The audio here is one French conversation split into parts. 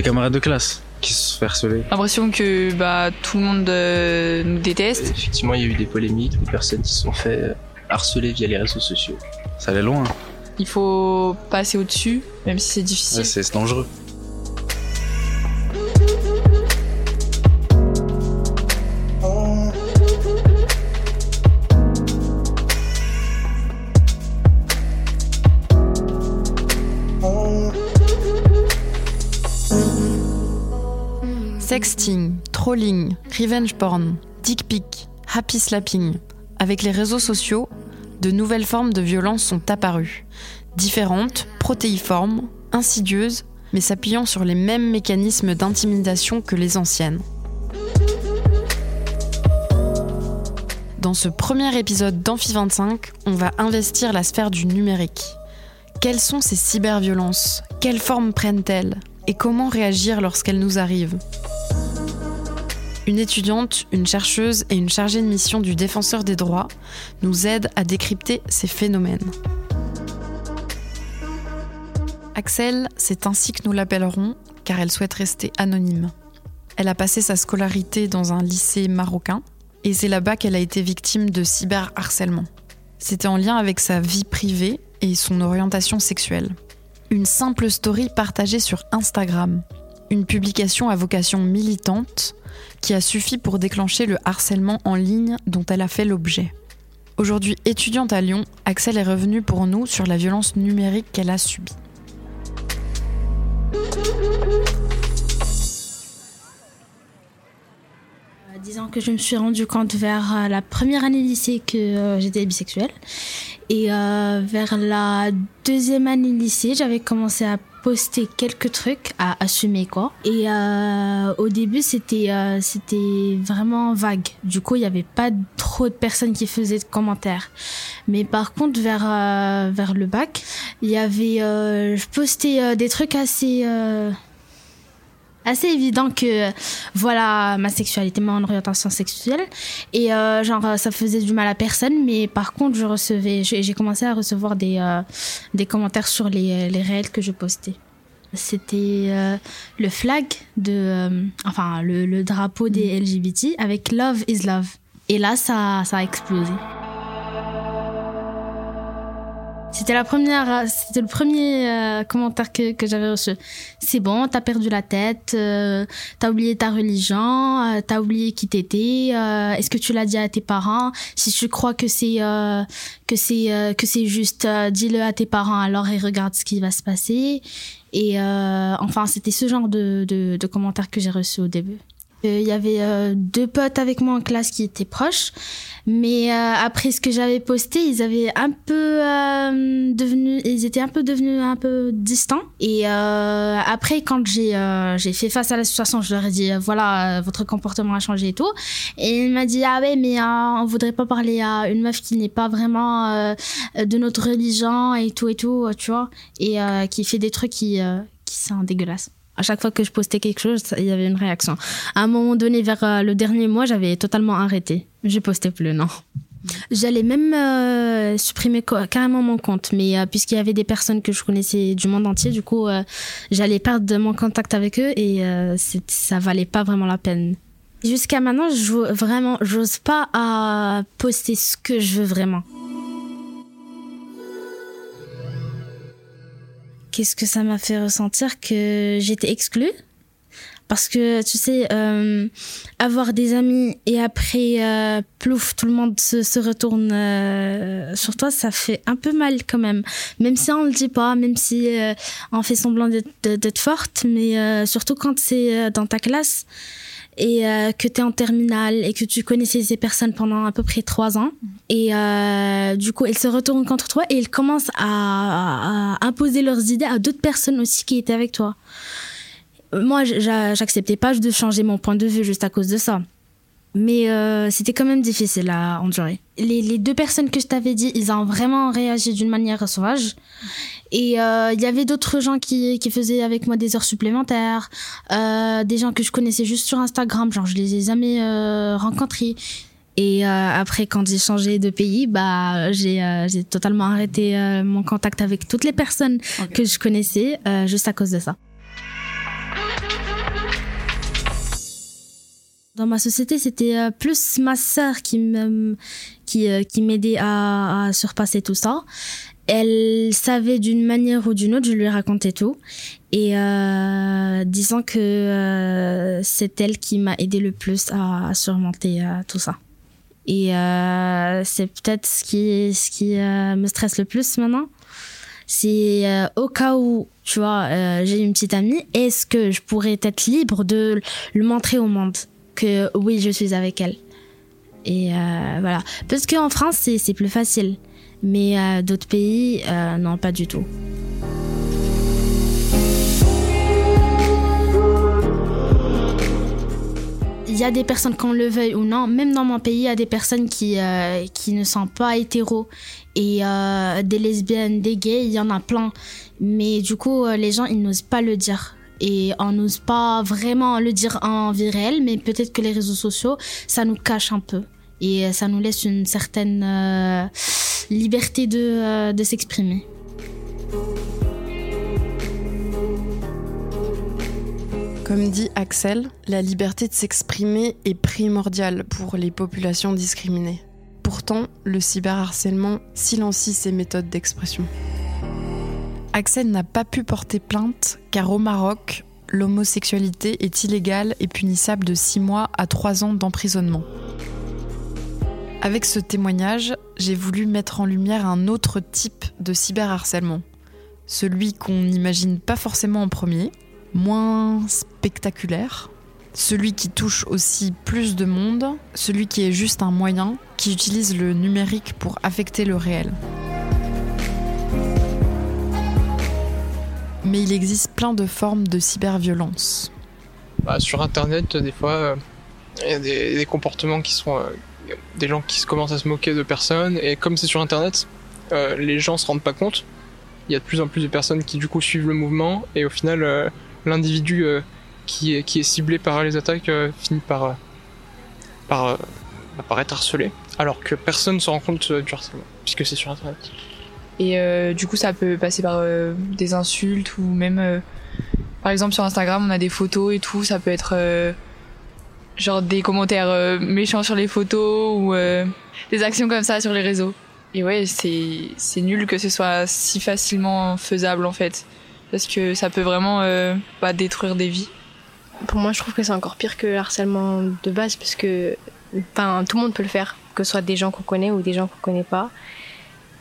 des camarades de classe qui se sont fait harceler. L'impression que bah, tout le monde euh, nous déteste. Effectivement, il y a eu des polémiques, des personnes qui se sont fait euh, harceler via les réseaux sociaux. Ça allait loin. Il faut passer au-dessus, même si c'est difficile. Ouais, c'est dangereux. Sexting, trolling, revenge porn, dick pic, happy slapping. Avec les réseaux sociaux, de nouvelles formes de violence sont apparues. Différentes, protéiformes, insidieuses, mais s'appuyant sur les mêmes mécanismes d'intimidation que les anciennes. Dans ce premier épisode d'Amphi 25, on va investir la sphère du numérique. Quelles sont ces cyberviolences? Quelles formes prennent-elles? Et comment réagir lorsqu'elles nous arrivent? Une étudiante, une chercheuse et une chargée de mission du défenseur des droits nous aident à décrypter ces phénomènes. Axel, c'est ainsi que nous l'appellerons, car elle souhaite rester anonyme. Elle a passé sa scolarité dans un lycée marocain, et c'est là-bas qu'elle a été victime de cyberharcèlement. C'était en lien avec sa vie privée et son orientation sexuelle. Une simple story partagée sur Instagram. Une publication à vocation militante qui a suffi pour déclencher le harcèlement en ligne dont elle a fait l'objet. Aujourd'hui étudiante à Lyon, Axel est revenue pour nous sur la violence numérique qu'elle a subie. Euh, Disons que je me suis rendu compte vers euh, la première année lycée que euh, j'étais bisexuelle. Et euh, vers la deuxième année lycée, j'avais commencé à poster quelques trucs, à assumer quoi. Et euh, au début, c'était euh, c'était vraiment vague. Du coup, il n'y avait pas trop de personnes qui faisaient de commentaires. Mais par contre, vers euh, vers le bac, il y avait, euh, je postais euh, des trucs assez assez évident que voilà ma sexualité, mon orientation sexuelle et euh, genre euh, ça faisait du mal à personne mais par contre je recevais j'ai commencé à recevoir des euh, des commentaires sur les les réels que je postais. C'était euh, le flag de euh, enfin le, le drapeau des LGBT avec love is love et là ça ça a explosé. C'était la première, c'était le premier euh, commentaire que, que j'avais reçu. C'est bon, t'as perdu la tête, euh, t'as oublié ta religion, euh, t'as oublié qui t'étais. euh, Est-ce que tu l'as dit à tes parents? Si tu crois que c'est euh, que c'est euh, que c'est juste, euh, dis-le à tes parents alors et regarde ce qui va se passer. Et euh, enfin, c'était ce genre de, de, de commentaires que j'ai reçus au début. Euh, Il y avait euh, deux potes avec moi en classe qui étaient proches, mais euh, après ce que j'avais posté, ils avaient un peu devenu, ils étaient un peu devenus un peu distants. Et après, quand j'ai j'ai fait face à la situation, je leur ai dit voilà, votre comportement a changé et tout. Et il m'a dit ah ouais, mais on voudrait pas parler à une meuf qui n'est pas vraiment de notre religion et tout et tout, tu vois, et qui fait des trucs qui qui sont dégueulasses. À chaque fois que je postais quelque chose, il y avait une réaction. À un moment donné, vers euh, le dernier mois, j'avais totalement arrêté. Je postais plus, non. J'allais même euh, supprimer carrément mon compte, mais euh, puisqu'il y avait des personnes que je connaissais du monde entier, du coup, j'allais perdre mon contact avec eux et ça valait pas vraiment la peine. Jusqu'à maintenant, je vraiment, j'ose pas poster ce que je veux vraiment. Qu'est-ce que ça m'a fait ressentir que j'étais exclue? Parce que tu sais euh, avoir des amis et après euh, plouf tout le monde se, se retourne euh, sur toi ça fait un peu mal quand même. Même si on le dit pas même si euh, on fait semblant d'être forte mais euh, surtout quand c'est euh, dans ta classe et euh, que tu es en terminale et que tu connaissais ces personnes pendant à peu près trois ans. Et euh, du coup, elles se retournent contre toi et elles commencent à, à imposer leurs idées à d'autres personnes aussi qui étaient avec toi. Moi, j'a- j'acceptais pas de changer mon point de vue juste à cause de ça. Mais euh, c'était quand même difficile à endurer. Les, les deux personnes que je t'avais dit, ils ont vraiment réagi d'une manière sauvage. Et euh, il y avait d'autres gens qui, qui faisaient avec moi des heures supplémentaires, euh, des gens que je connaissais juste sur Instagram, genre je les ai jamais euh, rencontrés. Et euh, après, quand j'ai changé de pays, bah j'ai euh, totalement arrêté euh, mon contact avec toutes les personnes que je connaissais euh, juste à cause de ça. Dans ma société, c'était plus ma sœur qui me, qui, qui m'aidait à, à surpasser tout ça. Elle savait d'une manière ou d'une autre, je lui racontais tout. Et euh, disons que euh, c'est elle qui m'a aidé le plus à, surmonter euh, tout ça. Et euh, c'est peut-être ce qui, ce qui me stresse le plus maintenant. C'est au cas où, tu vois, j'ai une petite amie, est-ce que je pourrais être libre de le montrer au monde que oui, je suis avec elle? Et voilà. Parce qu'en France, c'est plus facile. Mais euh, d'autres pays, euh, non, pas du tout. Il y a des personnes, qu'on le veuille ou non, même dans mon pays, il y a des personnes qui, euh, qui ne sont pas hétéros. Et euh, des lesbiennes, des gays, il y en a plein. Mais du coup, euh, les gens, ils n'osent pas le dire. Et on n'ose pas vraiment le dire en vie réelle, mais peut-être que les réseaux sociaux, ça nous cache un peu. Et ça nous laisse une certaine euh, liberté de, euh, de s'exprimer. Comme dit Axel, la liberté de s'exprimer est primordiale pour les populations discriminées. Pourtant, le cyberharcèlement silencie ces méthodes d'expression. Axel n'a pas pu porter plainte car au Maroc, l'homosexualité est illégale et punissable de 6 mois à 3 ans d'emprisonnement. Avec ce témoignage, j'ai voulu mettre en lumière un autre type de cyberharcèlement. Celui qu'on n'imagine pas forcément en premier, moins spectaculaire, celui qui touche aussi plus de monde, celui qui est juste un moyen, qui utilise le numérique pour affecter le réel. Mais il existe plein de formes de cyberviolence. Bah, sur internet, des fois, euh, il y a des, comportements qui sont. euh, des gens qui commencent à se moquer de personnes, et comme c'est sur internet, euh, les gens se rendent pas compte. Il y a de plus en plus de personnes qui, du coup, suivent le mouvement, et au final, euh, l'individu euh, qui, est, ciblé par les attaques finit par, par, bah, par être harcelé, alors que personne ne se rend compte du harcèlement, puisque c'est sur internet. Et du coup, ça peut passer par des insultes ou même, par exemple, sur Instagram, on a des photos et tout. Ça peut être genre des commentaires euh, méchants sur les photos ou euh, des actions comme ça sur les réseaux. Et ouais, c'est c'est nul que ce soit si facilement faisable en fait, parce que ça peut vraiment euh, bah, détruire des vies. Pour moi, je trouve que c'est encore pire que le harcèlement de base parce que enfin, tout le monde peut le faire, que ce soit des gens qu'on connaît ou des gens qu'on connaît pas.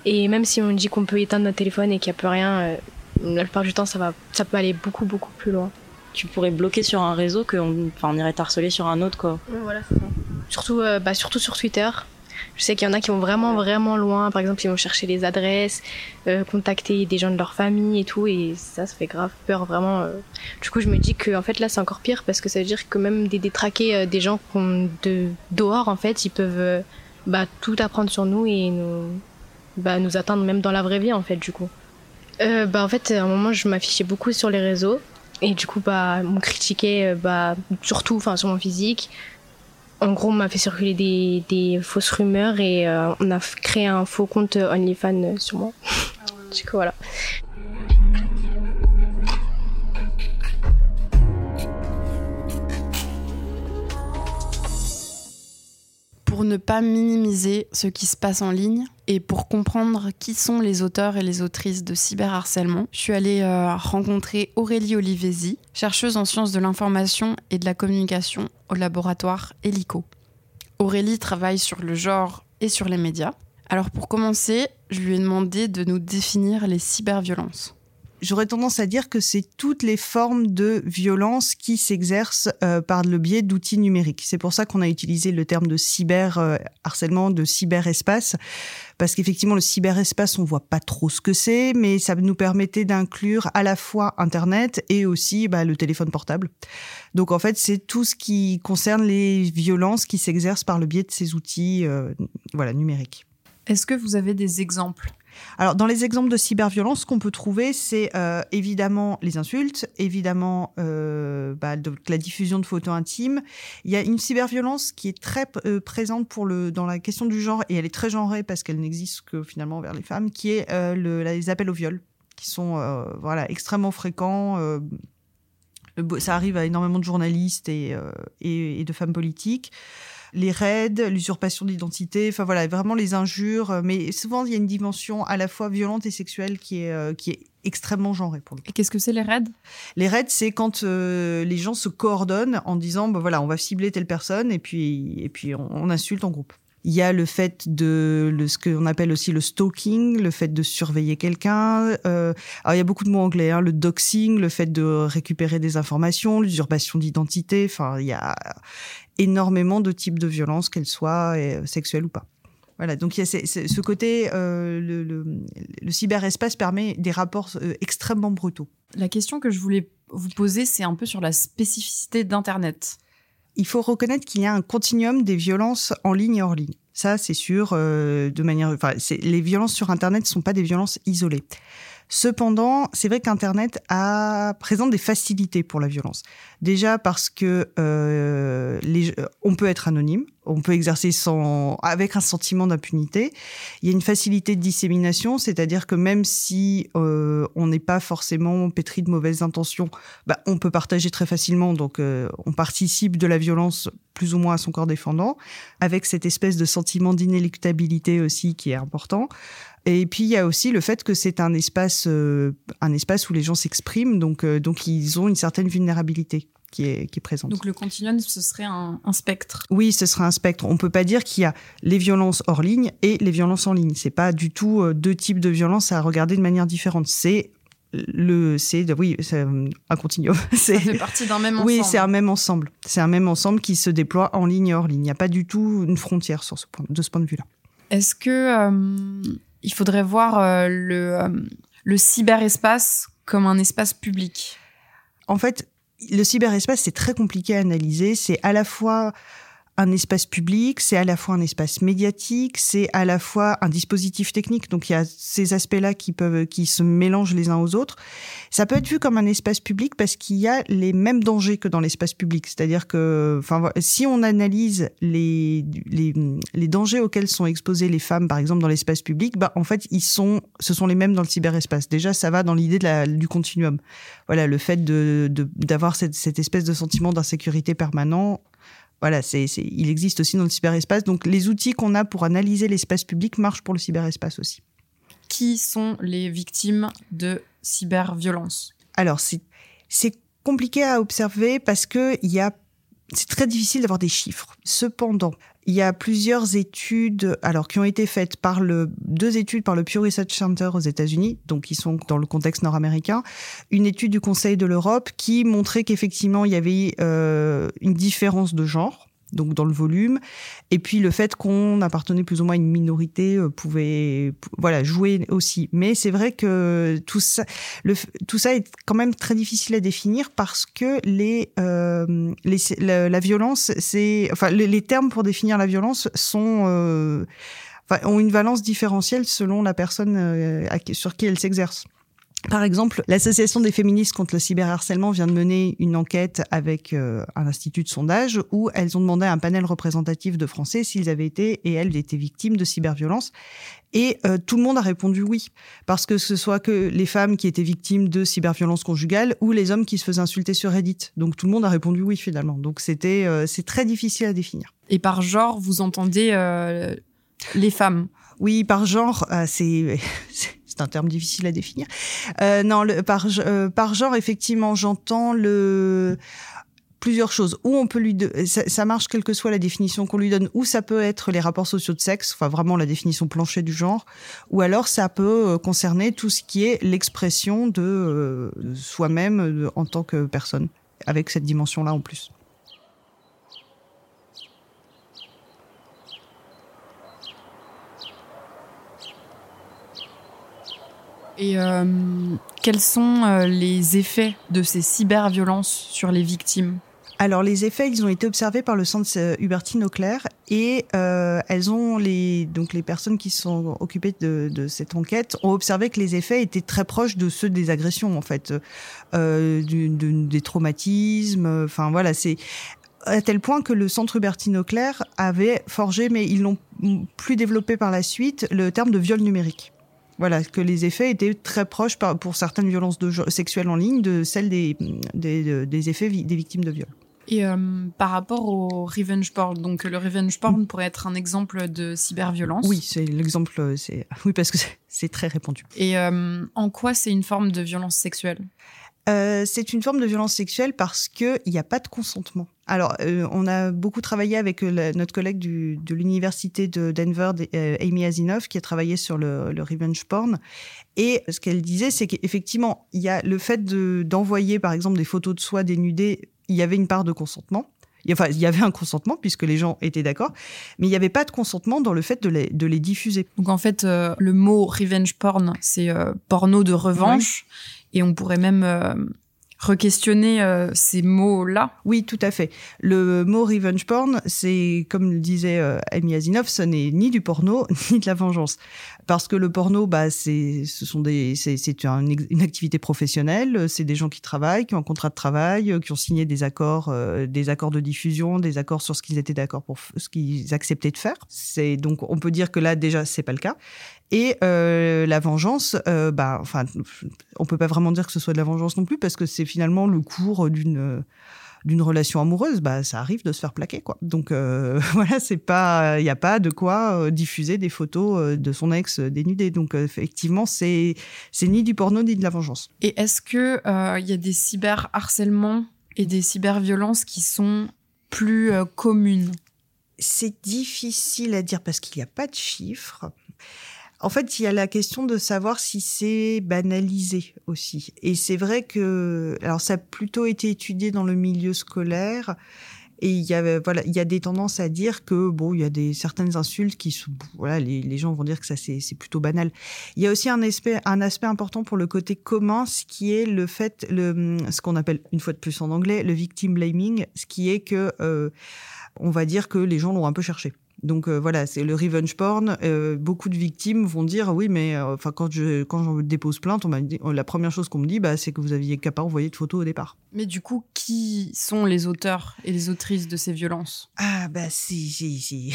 Et même si on dit qu'on peut éteindre notre téléphone et qu'il n'y a plus rien, euh, la plupart du temps, ça, va, ça peut aller beaucoup, beaucoup plus loin. Tu pourrais bloquer sur un réseau qu'on on irait t'harceler sur un autre quoi. Surtout, euh, bah, surtout sur Twitter. Je sais qu'il y en a qui vont vraiment, vraiment loin. Par exemple, ils vont chercher les adresses, euh, contacter des gens de leur famille et tout. Et ça, ça fait grave peur, vraiment. euh. Du coup, je me dis que en fait, là, c'est encore pire parce que ça veut dire que même des détraqués, des gens qu'on de dehors, en fait, ils peuvent bah, tout apprendre sur nous et nous, bah, nous atteindre même dans la vraie vie, en fait, du coup. Bah, en fait, à un moment, je m'affichais beaucoup sur les réseaux. Et du coup, bah, on me critiquait, euh, bah, surtout, enfin, sur mon physique. En gros, on m'a fait circuler des, des fausses rumeurs et euh, on a créé un faux compte OnlyFans euh, sur moi. du coup, voilà. Pour ne pas minimiser ce qui se passe en ligne et pour comprendre qui sont les auteurs et les autrices de cyberharcèlement, je suis allée euh, rencontrer Aurélie Olivesi, chercheuse en sciences de l'information et de la communication au laboratoire Helico. Aurélie travaille sur le genre et sur les médias. Alors pour commencer, je lui ai demandé de nous définir les cyberviolences. J'aurais tendance à dire que c'est toutes les formes de violence qui s'exercent euh, par le biais d'outils numériques. C'est pour ça qu'on a utilisé le terme de cyber euh, harcèlement, de cyberespace, parce qu'effectivement le cyberespace, on voit pas trop ce que c'est, mais ça nous permettait d'inclure à la fois Internet et aussi bah, le téléphone portable. Donc en fait, c'est tout ce qui concerne les violences qui s'exercent par le biais de ces outils, euh, voilà, numériques. Est-ce que vous avez des exemples Alors, dans les exemples de cyberviolence, ce qu'on peut trouver, c'est euh, évidemment les insultes, évidemment euh, bah, la diffusion de photos intimes. Il y a une cyberviolence qui est très euh, présente dans la question du genre, et elle est très genrée parce qu'elle n'existe que finalement vers les femmes, qui est le, les appels au viol, qui sont voilà, extrêmement fréquents. Ça arrive à énormément de journalistes et de femmes politiques les raids, l'usurpation d'identité, enfin voilà, vraiment les injures. Mais souvent, il y a une dimension à la fois violente et sexuelle qui est, qui est extrêmement genrée pour le Et qu'est-ce que c'est les raids? Les raids, c'est quand les gens se coordonnent en disant, bah, voilà, on va cibler telle personne et puis, et puis on, on insulte en groupe. Il y a le fait de le, ce qu'on appelle aussi le stalking, le fait de surveiller quelqu'un. Euh, alors il y a beaucoup de mots anglais, hein, le doxing, le fait de récupérer des informations, l'usurpation d'identité. Enfin, il y a énormément de types de violences, qu'elles soient euh, sexuelles ou pas. Voilà, donc il y a ce côté, euh, le, le, le, cyberespace permet des rapports euh, extrêmement brutaux. La question que je voulais vous poser, c'est un peu sur la spécificité d'Internet il faut reconnaître qu'il y a un continuum des violences en ligne et hors ligne. Ça, c'est sûr, euh, de manière. Enfin, les violences sur Internet ne sont pas des violences isolées. Cependant, c'est vrai qu'Internet a présente des facilités pour la violence. Déjà parce que euh, les, on peut être anonyme, on peut exercer sans avec un sentiment d'impunité. Il y a une facilité de dissémination, c'est-à-dire que même si euh, on n'est pas forcément pétri de mauvaises intentions, bah, on peut partager très facilement. Donc, euh, on participe de la violence plus ou moins à son corps défendant, avec cette espèce de sentiment d'inéluctabilité aussi qui est important. Et puis il y a aussi le fait que c'est un espace, euh, un espace où les gens s'expriment, donc euh, donc ils ont une certaine vulnérabilité qui est, qui est présente. Donc le continuum, ce serait un, un, spectre. Oui, ce serait un spectre. On peut pas dire qu'il y a les violences hors ligne et les violences en ligne. C'est pas du tout euh, deux types de violences à regarder de manière différente. C'est le c'est oui c'est un continuum ça fait partie d'un même ensemble oui c'est un même ensemble c'est un même ensemble qui se déploie en ligne et hors ligne il n'y a pas du tout une frontière sur ce point de ce point de vue là est-ce que euh, il faudrait voir euh, euh, le cyberespace comme un espace public. En fait, le cyberespace, c'est très compliqué à analyser. C'est à la fois un espace public, c'est à la fois un espace médiatique, c'est à la fois un dispositif technique. Donc il y a ces aspects-là qui peuvent, qui se mélangent les uns aux autres. Ça peut être vu comme un espace public parce qu'il y a les mêmes dangers que dans l'espace public. C'est-à-dire que, enfin, si on analyse les, les, dangers auxquels sont exposées les femmes, par exemple, dans l'espace public, bah, en fait, ils sont, ce sont les mêmes dans le cyberespace. Déjà, ça va dans l'idée du continuum. Voilà, le fait de, d'avoir cette, cette espèce de sentiment d'insécurité permanent voilà, c'est, il existe aussi dans le cyberespace. Donc les outils qu'on a pour analyser l'espace public marchent pour le cyberespace aussi. Qui sont les victimes de cyberviolence? Alors c'est, c'est compliqué à observer parce que il y a c'est très difficile d'avoir des chiffres. Cependant, il y a plusieurs études, alors qui ont été faites par le deux études par le Pew Research Center aux États-Unis, donc qui sont dans le contexte nord-américain, une étude du Conseil de l'Europe qui montrait qu'effectivement il y avait euh, une différence de genre donc dans le volume. Et puis le fait qu'on appartenait plus ou moins à une minorité euh, pouvait, voilà, jouer aussi. Mais c'est vrai que tout ça, tout ça est quand même très difficile à définir parce que les, euh, la, violence, c'est, enfin, les, termes pour définir la violence sont euh, ont une valence différentielle selon la personne euh, sur qui elle s'exerce. Par exemple, l'Association des féministes contre le cyberharcèlement vient de mener une enquête avec euh, un institut de sondage où elles ont demandé à un panel représentatif de Français s'ils avaient été et elles étaient victimes de cyberviolence. Et euh, tout le monde a répondu oui, parce que ce soit que les femmes qui étaient victimes de cyberviolence conjugale ou les hommes qui se faisaient insulter sur Reddit. Donc tout le monde a répondu oui finalement. Donc c'était euh, c'est très difficile à définir. Et par genre, vous entendez les femmes? Oui, par genre, c'est c'est un terme difficile à définir. Euh, non, euh, par genre, effectivement, j'entends plusieurs choses. Ou on peut lui, ça, marche quelle que soit la définition qu'on lui donne. Ou ça peut être les rapports sociaux de sexe, enfin vraiment la définition planchée du genre. Ou alors ça peut euh, concerner tout ce qui est l'expression de soi-même en tant que personne, avec cette dimension-là en plus. Et euh, quels sont euh, les effets de ces cyberviolences sur les victimes? Alors les effets, ils ont été observés par le centre euh, Hubertine Auclair et elles ont les donc les personnes qui sont occupées de, cette enquête ont observé que les effets étaient très proches de ceux des agressions en fait, des traumatismes. Enfin voilà, c'est à tel point que le centre Hubertine Auclair avait forgé, mais ils l'ont plus développé par la suite, le terme de viol numérique Voilà, que les effets étaient très proches par- pour certaines violences de, sexuelles en ligne de celles des, des, des effets vi- des victimes de viol. Et euh, par rapport au revenge porn, donc le revenge porn pourrait être un exemple de cyberviolence. Oui, c'est l'exemple, c'est oui parce que c'est- c'est très répandu. Et euh, en quoi c'est une forme de violence sexuelle? Euh, c'est une forme de violence sexuelle parce qu'il n'y a pas de consentement. Alors, euh, on a beaucoup travaillé avec euh, la- notre collègue du- de l'université de Denver, euh, Amy Asinov, qui a travaillé sur le, le revenge porn. Et ce qu'elle disait, c'est qu'effectivement, il y a le fait de- d'envoyer, par exemple, des photos de soi dénudées, il y avait une part de consentement. Enfin, il y avait un consentement puisque les gens étaient d'accord, mais il n'y avait pas de consentement dans le fait de les, de les diffuser. Donc en fait, euh, le mot revenge porn, c'est euh, porno de revanche. Et on pourrait même euh, re-questionner euh, ces mots-là. Oui, tout à fait. Le mot revenge porn, c'est, comme le disait euh, Amy Asinov, ce n'est ni du porno, ni de la vengeance. Parce que le porno, bah, c'est, ce sont des, c'est, une activité professionnelle. C'est des gens qui travaillent, qui ont un contrat de travail, euh, qui ont signé des accords, des accords de diffusion, des accords sur ce qu'ils étaient d'accord pour, ce qu'ils acceptaient de faire. C'est, donc, on peut dire que là, déjà, c'est pas le cas. Et euh, la vengeance, euh, bah, enfin, on peut pas vraiment dire que ce soit de la vengeance non plus parce que c'est finalement le cours d'une d'une relation amoureuse. Bah, ça arrive de se faire plaquer, quoi. Donc euh, voilà, c'est pas, il y a pas de quoi euh, diffuser des photos de son ex dénudé. Donc effectivement, c'est c'est ni du porno ni de la vengeance. Et est-ce que euh, il y a des cyberharcèlements et des cyberviolences qui sont plus euh, communes? C'est difficile à dire parce qu'il n'y a pas de chiffres. En fait, il y a la question de savoir si c'est banalisé aussi. Et c'est vrai que, alors ça a plutôt été étudié dans le milieu scolaire. Et il y a, voilà, il y a des tendances à dire que bon, il y a des certaines insultes qui sont, voilà, les, les gens vont dire que ça c'est plutôt banal. Il y a aussi un aspect, un aspect important pour le côté commun, ce qui est le fait, le, ce qu'on appelle une fois de plus en anglais, le victim blaming, ce qui est que euh, on va dire que les gens l'ont un peu cherché. Donc euh, voilà, c'est le revenge porn. Euh, beaucoup de victimes vont dire oui, mais euh, enfin quand je quand je dépose plainte, on m'a dit, la première chose qu'on me dit, bah, c'est que vous aviez qu'à pas envoyer de photos au départ. Mais du coup, qui sont les auteurs et les autrices de ces violences? Ah bah si si si.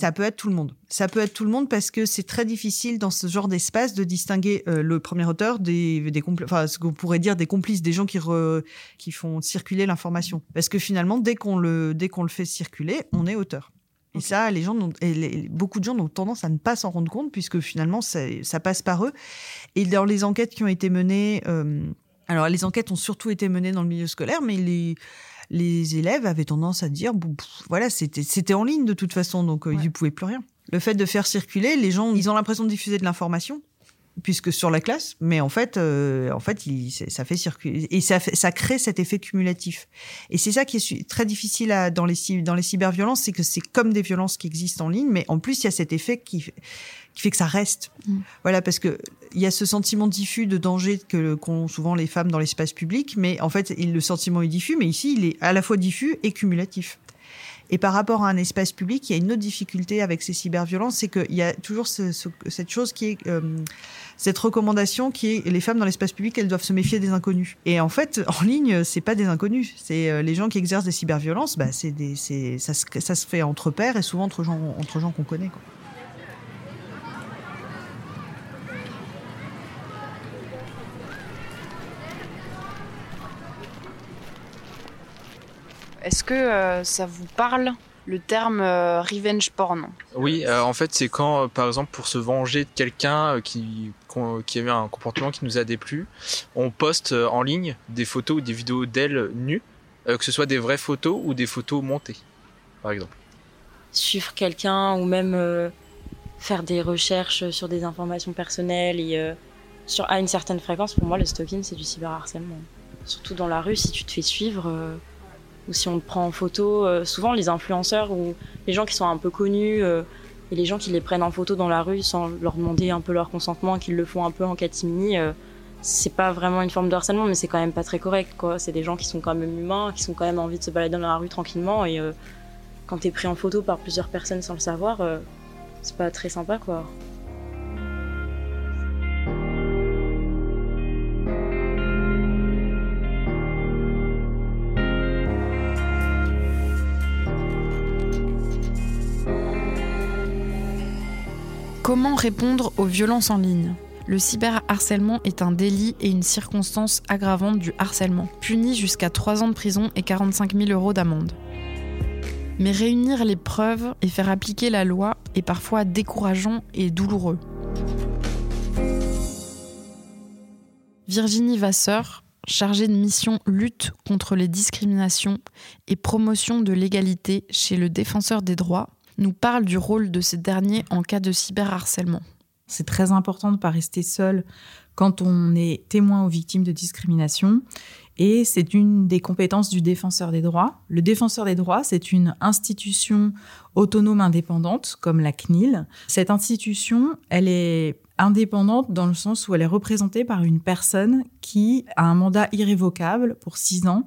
ça peut être tout le monde. Ça peut être tout le monde parce que c'est très difficile dans ce genre d'espace de distinguer le premier auteur des des enfin ce qu'on pourrait dire des complices, des gens qui re- qui font circuler l'information. Parce que finalement, dès qu'on le dès qu'on le fait circuler, on est auteur. Et ça, les gens, n'ont- et les- beaucoup de gens ont tendance à ne pas s'en rendre compte puisque finalement, ça, ça passe par eux. Et dans les enquêtes qui ont été menées, euh, alors les enquêtes ont surtout été menées dans le milieu scolaire, mais les les élèves avaient tendance à dire, bon, pff, voilà, c'était c'était en ligne de toute façon, donc euh, ils ne pouvaient plus rien. Le fait de faire circuler, les gens, ils ont l'impression de diffuser de l'information, puisque sur la classe, mais en fait, euh, en fait, il- ça fait circuler et ça, fait- ça crée cet effet cumulatif. Et c'est ça qui est très difficile à, dans les dans les cyberviolences, c'est que c'est comme des violences qui existent en ligne, mais en plus il y a cet effet qui fait- qui fait que ça reste. Mm. Voilà, parce que il y a ce sentiment diffus de danger que qu'ont souvent les femmes dans l'espace public, mais en fait, il- le sentiment est diffus, mais ici, il est à la fois diffus et cumulatif. Et par rapport à un espace public, il y a une autre difficulté avec ces cyberviolences, c'est qu'il y a toujours ce- ce- cette chose qui est euh, cette recommandation qui est les femmes dans l'espace public, elles doivent se méfier des inconnus. Et en fait, en ligne, c'est pas des inconnus, c'est euh, les gens qui exercent des cyberviolences. Bah, c'est ça se, ça se fait entre pairs et souvent entre gens, entre gens qu'on connaît. Quoi. Est-ce que euh, ça vous parle le terme euh, revenge porn? Oui, euh, en fait, c'est quand, euh, par exemple, pour se venger de quelqu'un euh, qui, qu'on- qui avait un comportement qui nous a déplu, on poste euh, en ligne des photos ou des vidéos d'elle nues, euh, que ce soit des vraies photos ou des photos montées, par exemple. suivre quelqu'un ou même euh, faire des recherches sur des informations personnelles et euh, sur à une certaine fréquence. Pour moi, le stalking c'est du cyberharcèlement. Surtout dans la rue, si tu te fais suivre euh, ou si on te prend en photo, euh, souvent les influenceurs ou les gens qui sont un peu connus euh, et les gens qui les prennent en photo dans la rue sans leur demander un peu leur consentement, qu'ils le font un peu en catimini. euh, c'est pas vraiment une forme de harcèlement, mais c'est quand même pas très correct, quoi. C'est des gens qui sont quand même humains, qui sont quand même envie de se balader dans la rue tranquillement et euh, quand t'es pris en photo par plusieurs personnes sans le savoir, c'est pas très sympa quoi. Comment répondre aux violences en ligne? Le cyberharcèlement est un délit et une circonstance aggravante du harcèlement, puni jusqu'à 3 ans de prison et 45 000 euros d'amende. Mais réunir les preuves et faire appliquer la loi est parfois décourageant et douloureux. Virginie Vasseur, chargée de mission lutte contre les discriminations et promotion de l'égalité chez le défenseur des droits, nous parle du rôle de ces derniers en cas de cyberharcèlement. C'est très important de ne pas rester seul quand on est témoin ou victime de discrimination. Et c'est une des compétences du défenseur des droits. Le défenseur des droits, c'est une institution autonome indépendante, comme la CNIL. Cette institution, elle est indépendante dans le sens où elle est représentée par une personne qui a un mandat irrévocable pour six ans.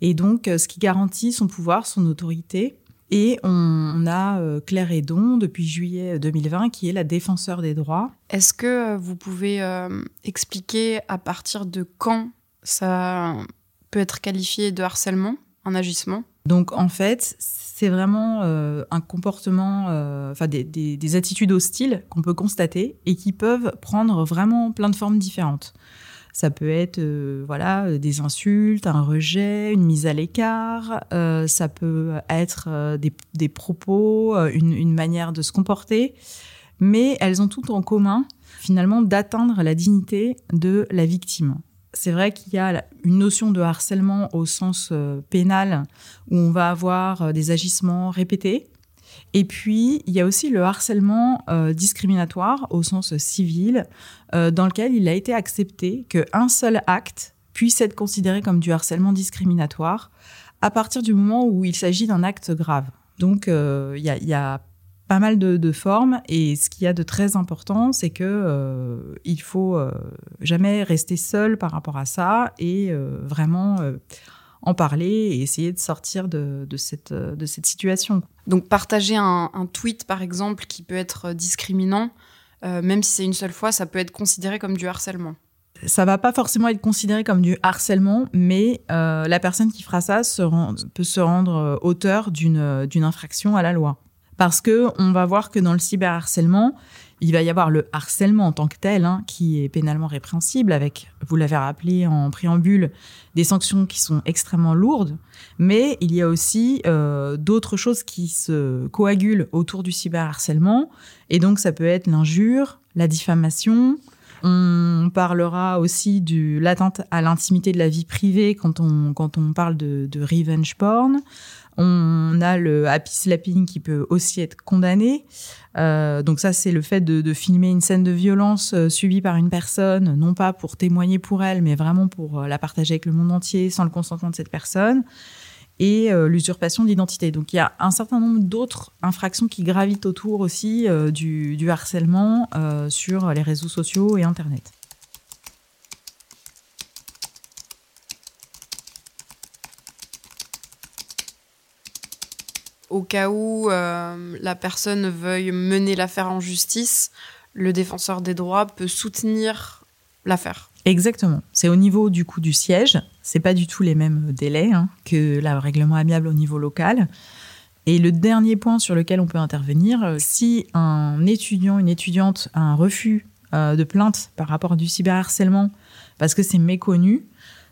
Et donc, ce qui garantit son pouvoir, son autorité. Et on a euh, Claire Edon depuis juillet 2020 qui est la défenseur des droits. Est-ce que euh, vous pouvez euh, expliquer à partir de quand ça peut être qualifié de harcèlement, un agissement? Donc en fait, c'est vraiment un comportement, enfin des, des, attitudes hostiles qu'on peut constater et qui peuvent prendre vraiment plein de formes différentes. Ça peut être euh, voilà euh, des insultes, un rejet, une mise à l'écart. Euh, ça peut être des, propos, une, une, manière de se comporter. Mais elles ont tout en commun, finalement, d'atteindre la dignité de la victime. C'est vrai qu'il y a une notion de harcèlement au sens pénal où on va avoir des agissements répétés, et puis, il y a aussi le harcèlement euh, discriminatoire au sens civil, euh, dans lequel il a été accepté qu'un seul acte puisse être considéré comme du harcèlement discriminatoire à partir du moment où il s'agit d'un acte grave. Donc, euh, il y, a, pas mal de, formes et ce qu'il y a de très important, c'est que il faut jamais rester seul par rapport à ça et vraiment en parler et essayer de sortir de, cette, de cette situation. Donc partager un, tweet, par exemple, qui peut être discriminant, euh, même si c'est une seule fois, ça peut être considéré comme du harcèlement. Ça va pas forcément être considéré comme du harcèlement, mais euh, la personne qui fera ça peut se rendre euh, auteur d'une infraction à la loi. Parce que on va voir que dans le cyberharcèlement, il va y avoir le harcèlement en tant que tel, hein, qui est pénalement répréhensible, avec, vous l'avez rappelé en préambule, des sanctions qui sont extrêmement lourdes. Mais il y a aussi euh, d'autres choses qui se coagulent autour du cyberharcèlement. Et donc, ça peut être l'injure, la diffamation. On parlera aussi de l'atteinte à l'intimité de la vie privée quand on, quand on parle de, de revenge porn. On a le happy slapping qui peut aussi être condamné. Euh, donc ça, c'est le fait de, filmer une scène de violence euh, subie par une personne, non pas pour témoigner pour elle, mais vraiment pour euh, la partager avec le monde entier sans le consentement de cette personne. Et l'usurpation d'identité. Donc il y a un certain nombre d'autres infractions qui gravitent autour aussi du, du, harcèlement sur les réseaux sociaux et Internet. Au cas où euh, la personne veuille mener l'affaire en justice, le défenseur des droits peut soutenir l'affaire. Exactement. C'est au niveau du coup du siège. C'est pas du tout les mêmes délais hein, que le règlement amiable au niveau local. Et le dernier point sur lequel on peut intervenir, euh, si un étudiant, une étudiante a un refus euh, de plainte par rapport du cyberharcèlement parce que c'est méconnu,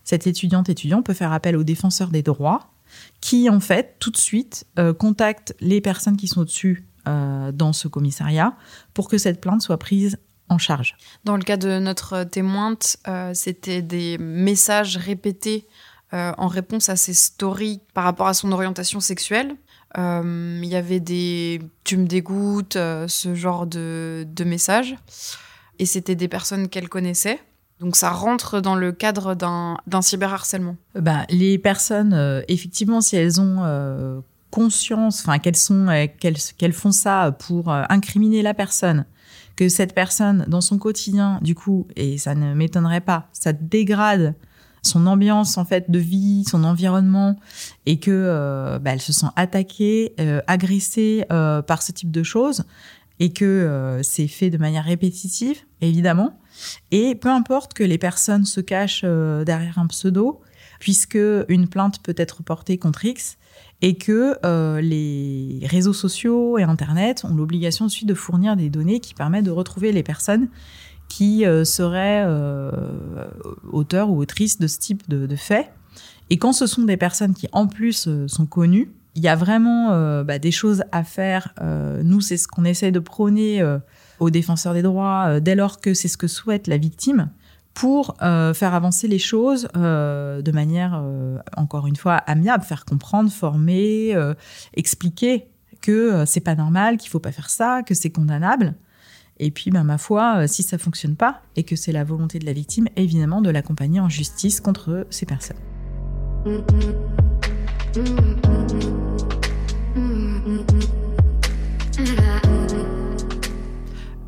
cette étudiante étudiant peut faire appel au défenseur des droits qui en fait tout de suite euh, contacte les personnes qui sont au-dessus euh, dans ce commissariat pour que cette plainte soit prise en charge. Dans le cas de notre témointe, euh, c'était des messages répétés en réponse à ses stories par rapport à son orientation sexuelle. Il y avait des tu me dégoûtes, ce genre de, de messages. Et c'était des personnes qu'elle connaissait. Donc ça rentre dans le cadre d'un cyberharcèlement. Bah, les personnes, euh, effectivement, si elles ont euh, conscience, enfin qu'elles sont, euh, font ça pour incriminer la personne, que cette personne, dans son quotidien, du coup, et ça ne m'étonnerait pas, ça dégrade son ambiance en fait de vie, son environnement, et que bah, elle se sent attaquée, agressée par ce type de choses, et que c'est fait de manière répétitive, évidemment et peu importe que les personnes se cachent euh, derrière un pseudo, puisque une plainte peut être portée contre X et que euh, les réseaux sociaux et Internet ont l'obligation de fournir des données qui permettent de retrouver les personnes qui euh, seraient auteurs ou autrices de ce type de, faits. Et quand ce sont des personnes qui, en plus, sont connues, il y a vraiment bah, des choses à faire. Nous, c'est ce qu'on essaie de prôner aux défenseurs des droits, euh, dès lors que c'est ce que souhaite la victime, pour euh, faire avancer les choses euh, de manière, euh, encore une fois, amiable, faire comprendre, former, euh, expliquer que euh, c'est pas normal, qu'il faut pas faire ça, que c'est condamnable. Et puis, ben, ma foi, euh, si ça fonctionne pas et que c'est la volonté de la victime, évidemment, de l'accompagner en justice contre ces personnes.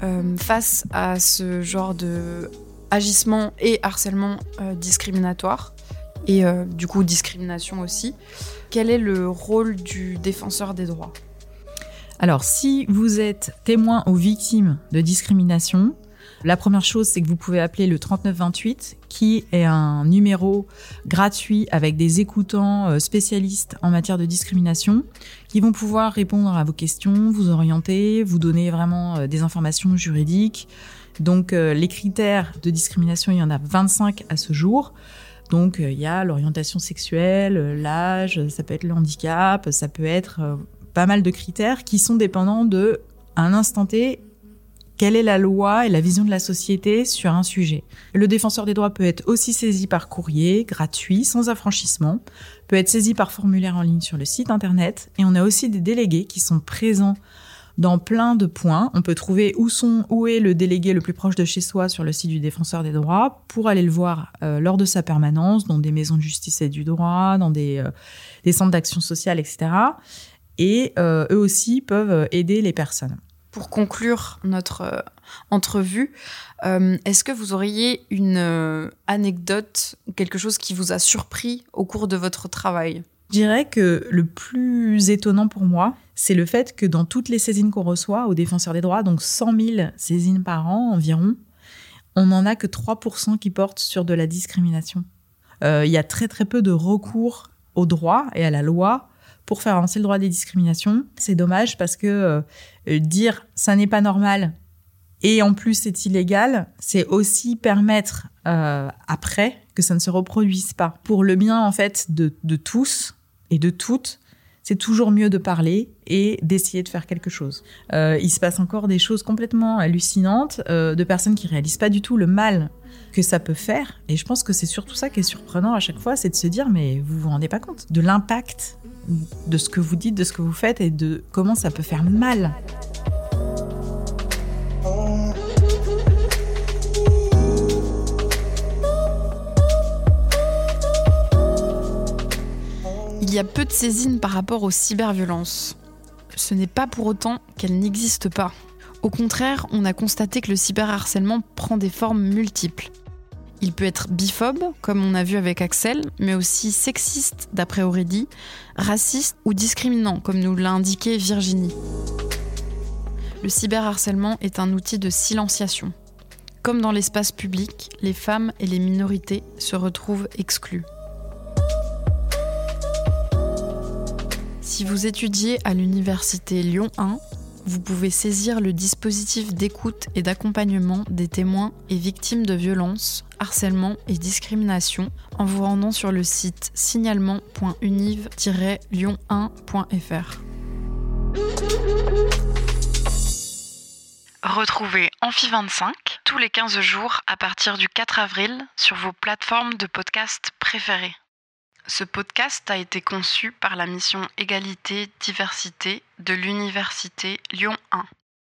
Euh, face à ce genre de agissement et harcèlement euh, discriminatoire et euh, du coup discrimination aussi, quel est le rôle du défenseur des droits? Alors, si vous êtes témoin ou victime de discrimination, la première chose, c'est que vous pouvez appeler le 3928, qui est un numéro gratuit avec des écoutants euh, spécialistes en matière de discrimination, qui vont pouvoir répondre à vos questions, vous orienter, vous donner vraiment euh, des informations juridiques. Donc, euh, les critères de discrimination, il y en a 25 à ce jour. Donc, il y a l'orientation sexuelle, l'âge, ça peut être le handicap, ça peut être pas mal de critères qui sont dépendants de, un instant T, quelle est la loi et la vision de la société sur un sujet. Le défenseur des droits peut être aussi saisi par courrier, gratuit, sans affranchissement, peut être saisi par formulaire en ligne sur le site internet, et on a aussi des délégués qui sont présents dans plein de points. On peut trouver où, sont, où est le délégué le plus proche de chez soi sur le site du défenseur des droits pour aller le voir euh, lors de sa permanence dans des maisons de justice et du droit, dans des, euh, des centres d'action sociale, etc. Et euh, eux aussi peuvent aider les personnes. Pour conclure notre euh, entrevue, euh, est-ce que vous auriez une euh, anecdote, quelque chose qui vous a surpris au cours de votre travail? Je dirais que le plus étonnant pour moi, c'est le fait que dans toutes les saisines qu'on reçoit au défenseur des droits, donc 100 000 saisines par an environ, on n'en a que 3% qui portent sur de la discrimination. Il y a très très peu de recours au droit et à la loi pour faire avancer le droit des discriminations. C'est dommage parce que euh, dire ça n'est pas normal et en plus c'est illégal, c'est aussi permettre euh, après que ça ne se reproduise pas. Pour le bien en fait de, tous et de toutes, c'est toujours mieux de parler et d'essayer de faire quelque chose. Euh, il se passe encore des choses complètement hallucinantes de personnes qui réalisent pas du tout le mal que ça peut faire. Et je pense que c'est surtout ça qui est surprenant à chaque fois, c'est de se dire mais vous vous rendez pas compte de l'impact de ce que vous dites, de ce que vous faites et de comment ça peut faire mal. Il y a peu de saisines par rapport aux cyberviolences. Ce n'est pas pour autant qu'elles n'existent pas. Au contraire, on a constaté que le cyberharcèlement prend des formes multiples. Il peut être biphobe, comme on a vu avec Axel, mais aussi sexiste, d'après Aurélie, raciste ou discriminant, comme nous l'a indiqué Virginie. Le cyberharcèlement est un outil de silenciation. Comme dans l'espace public, les femmes et les minorités se retrouvent exclues. Si vous étudiez à l'université Lyon 1, vous pouvez saisir le dispositif d'écoute et d'accompagnement des témoins et victimes de violences, harcèlement et discrimination en vous rendant sur le site signalement.univ-lyon1.fr. Retrouvez Amphi25 tous les 15 jours à partir du 4 avril sur vos plateformes de podcast préférées. Ce podcast a été conçu par la mission Égalité-Diversité de l'Université Lyon 1.